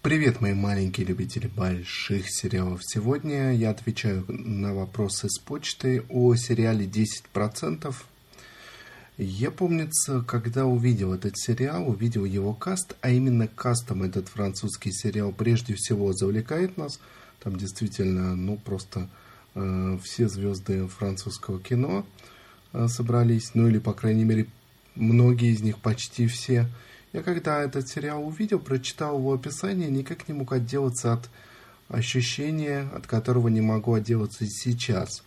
Привет, мои маленькие любители больших сериалов. Сегодня я отвечаю на вопросы с почты о сериале «10%». Я, помнится, когда увидел этот сериал, увидел его каст, а именно кастом этот французский сериал прежде всего завлекает нас. Там действительно, ну, просто э, все звезды французского кино э, собрались, ну, или, по крайней мере, многие из них, почти все – я когда этот сериал увидел, прочитал его описание, никак не мог отделаться от ощущения, от которого не могу отделаться сейчас.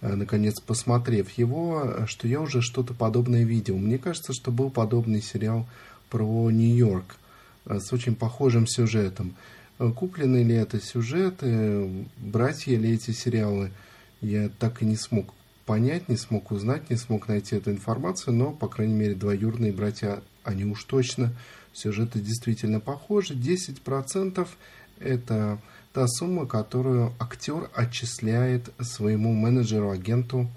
Э, наконец, посмотрев его, что я уже что-то подобное видел. Мне кажется, что был подобный сериал про Нью-Йорк э, с очень похожим сюжетом. Э, куплены ли это сюжеты, братья ли эти сериалы, я так и не смог понять, не смог узнать, не смог найти эту информацию, но, по крайней мере, двоюродные братья они уж точно, сюжеты действительно похожи. 10% это та сумма, которую актер отчисляет своему менеджеру, агенту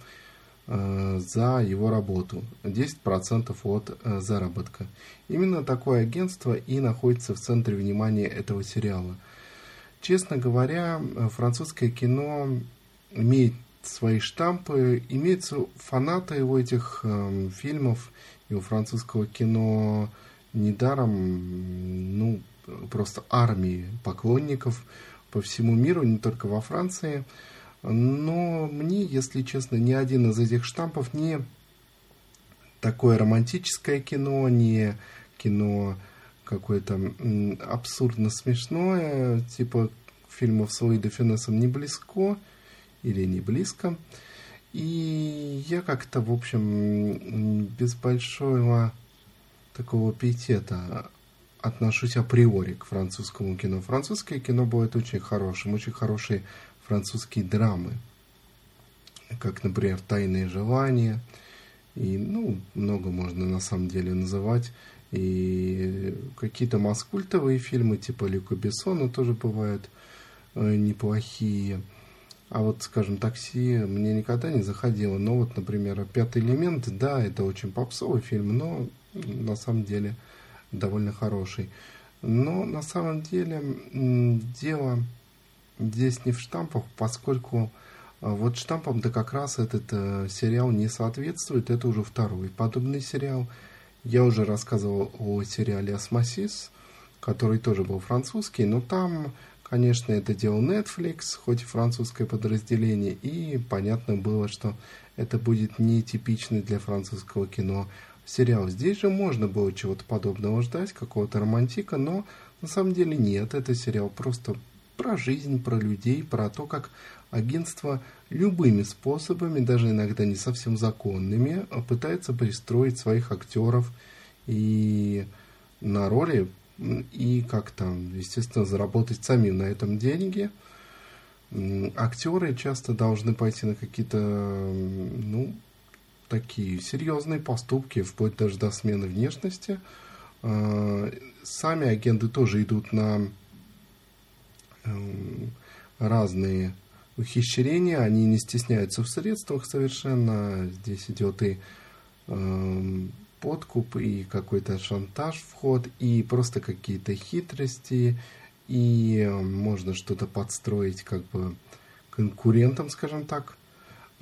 э, за его работу. 10% от э, заработка. Именно такое агентство и находится в центре внимания этого сериала. Честно говоря, французское кино имеет свои штампы, имеются фанаты его этих э, фильмов, и у французского кино недаром, ну, просто армии поклонников по всему миру, не только во Франции. Но мне, если честно, ни один из этих штампов не такое романтическое кино, не кино какое-то абсурдно смешное, типа фильмов с Луи де Финесом не близко или не близко. И я как-то, в общем, без большого такого пиетета отношусь априори к французскому кино. Французское кино бывает очень хорошим, очень хорошие французские драмы, как, например, «Тайные желания», и, ну, много можно на самом деле называть, и какие-то маскультовые фильмы, типа Люка Бессона тоже бывают э, неплохие, а вот, скажем, такси мне никогда не заходило. Но вот, например, «Пятый элемент», да, это очень попсовый фильм, но на самом деле довольно хороший. Но на самом деле дело здесь не в штампах, поскольку а, вот штампам да как раз этот э, сериал не соответствует. Это уже второй подобный сериал. Я уже рассказывал о сериале «Осмосис», который тоже был французский, но там Конечно, это делал Netflix, хоть и французское подразделение, и понятно было, что это будет не типичный для французского кино сериал. Здесь же можно было чего-то подобного ждать, какого-то романтика, но на самом деле нет. Это сериал просто про жизнь, про людей, про то, как агентство любыми способами, даже иногда не совсем законными, пытается пристроить своих актеров и на роли и как-то, естественно, заработать самим на этом деньги. Актеры часто должны пойти на какие-то, ну, такие серьезные поступки, вплоть даже до смены внешности. А, сами агенты тоже идут на эм, разные ухищрения, они не стесняются в средствах совершенно. Здесь идет и эм, подкуп, и какой-то шантаж вход, и просто какие-то хитрости, и э, можно что-то подстроить как бы конкурентам, скажем так,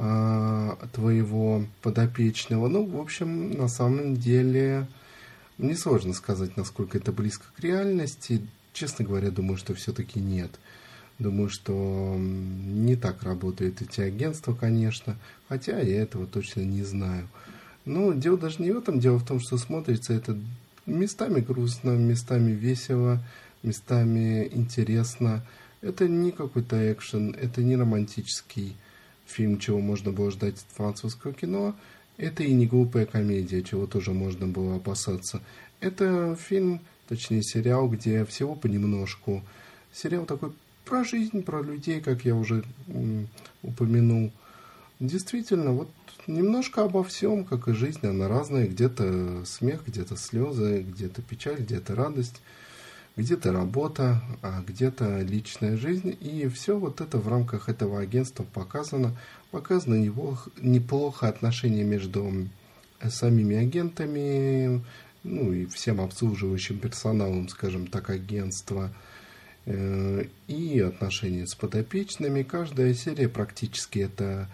а, твоего подопечного. Ну, в общем, на самом деле, мне сложно сказать, насколько это близко к реальности. Честно говоря, думаю, что все-таки нет. Думаю, что не так работают эти агентства, конечно, хотя я этого точно не знаю. Ну, дело даже не в этом, дело в том, что смотрится это местами грустно, местами весело, местами интересно. Это не какой-то экшен, это не романтический фильм, чего можно было ждать от французского кино. Это и не глупая комедия, чего тоже можно было опасаться. Это фильм, точнее сериал, где всего понемножку. Сериал такой про жизнь, про людей, как я уже упомянул. Действительно, вот немножко обо всем, как и жизнь, она разная. Где-то смех, где-то слезы, где-то печаль, где-то радость, где-то работа, а где-то личная жизнь. И все вот это в рамках этого агентства показано. Показано неплохо, неплохо отношения между самими агентами ну и всем обслуживающим персоналом, скажем так, агентства, э, и отношения с подопечными. Каждая серия практически это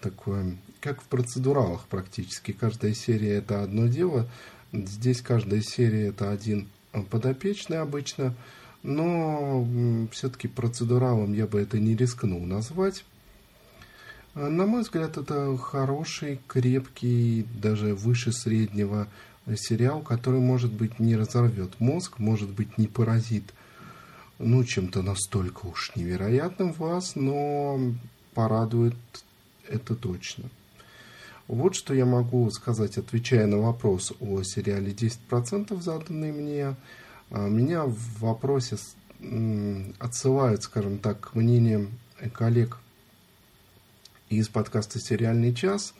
такое, как в процедуралах практически. Каждая серия это одно дело. Здесь каждая серия это один подопечный обычно, но все-таки процедуралом я бы это не рискнул назвать. На мой взгляд, это хороший, крепкий, даже выше среднего сериал, который, может быть, не разорвет мозг, может быть, не поразит, ну, чем-то настолько уж невероятным вас, но порадует это точно. Вот что я могу сказать, отвечая на вопрос о сериале 10%, заданный мне. А, меня в вопросе отсылают, скажем так, к мнениям коллег из подкаста «Сериальный час»,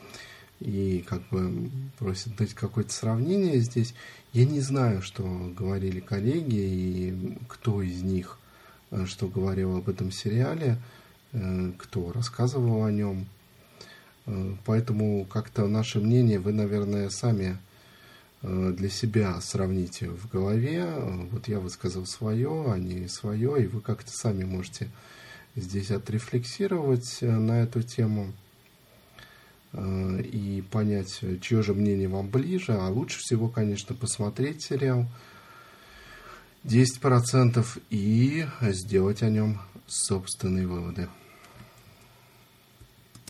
и как бы просят дать какое-то сравнение здесь. Я не знаю, что говорили коллеги и кто из них э, что говорил об этом сериале, э, кто рассказывал о нем. Э, поэтому как-то наше мнение вы, наверное, сами для себя сравните в голове. Вот я высказал свое, они свое, и вы как-то сами можете здесь отрефлексировать на эту тему. Э, и понять, чье же мнение вам ближе. А лучше всего, конечно, посмотреть сериал 10% и сделать о нем собственные выводы.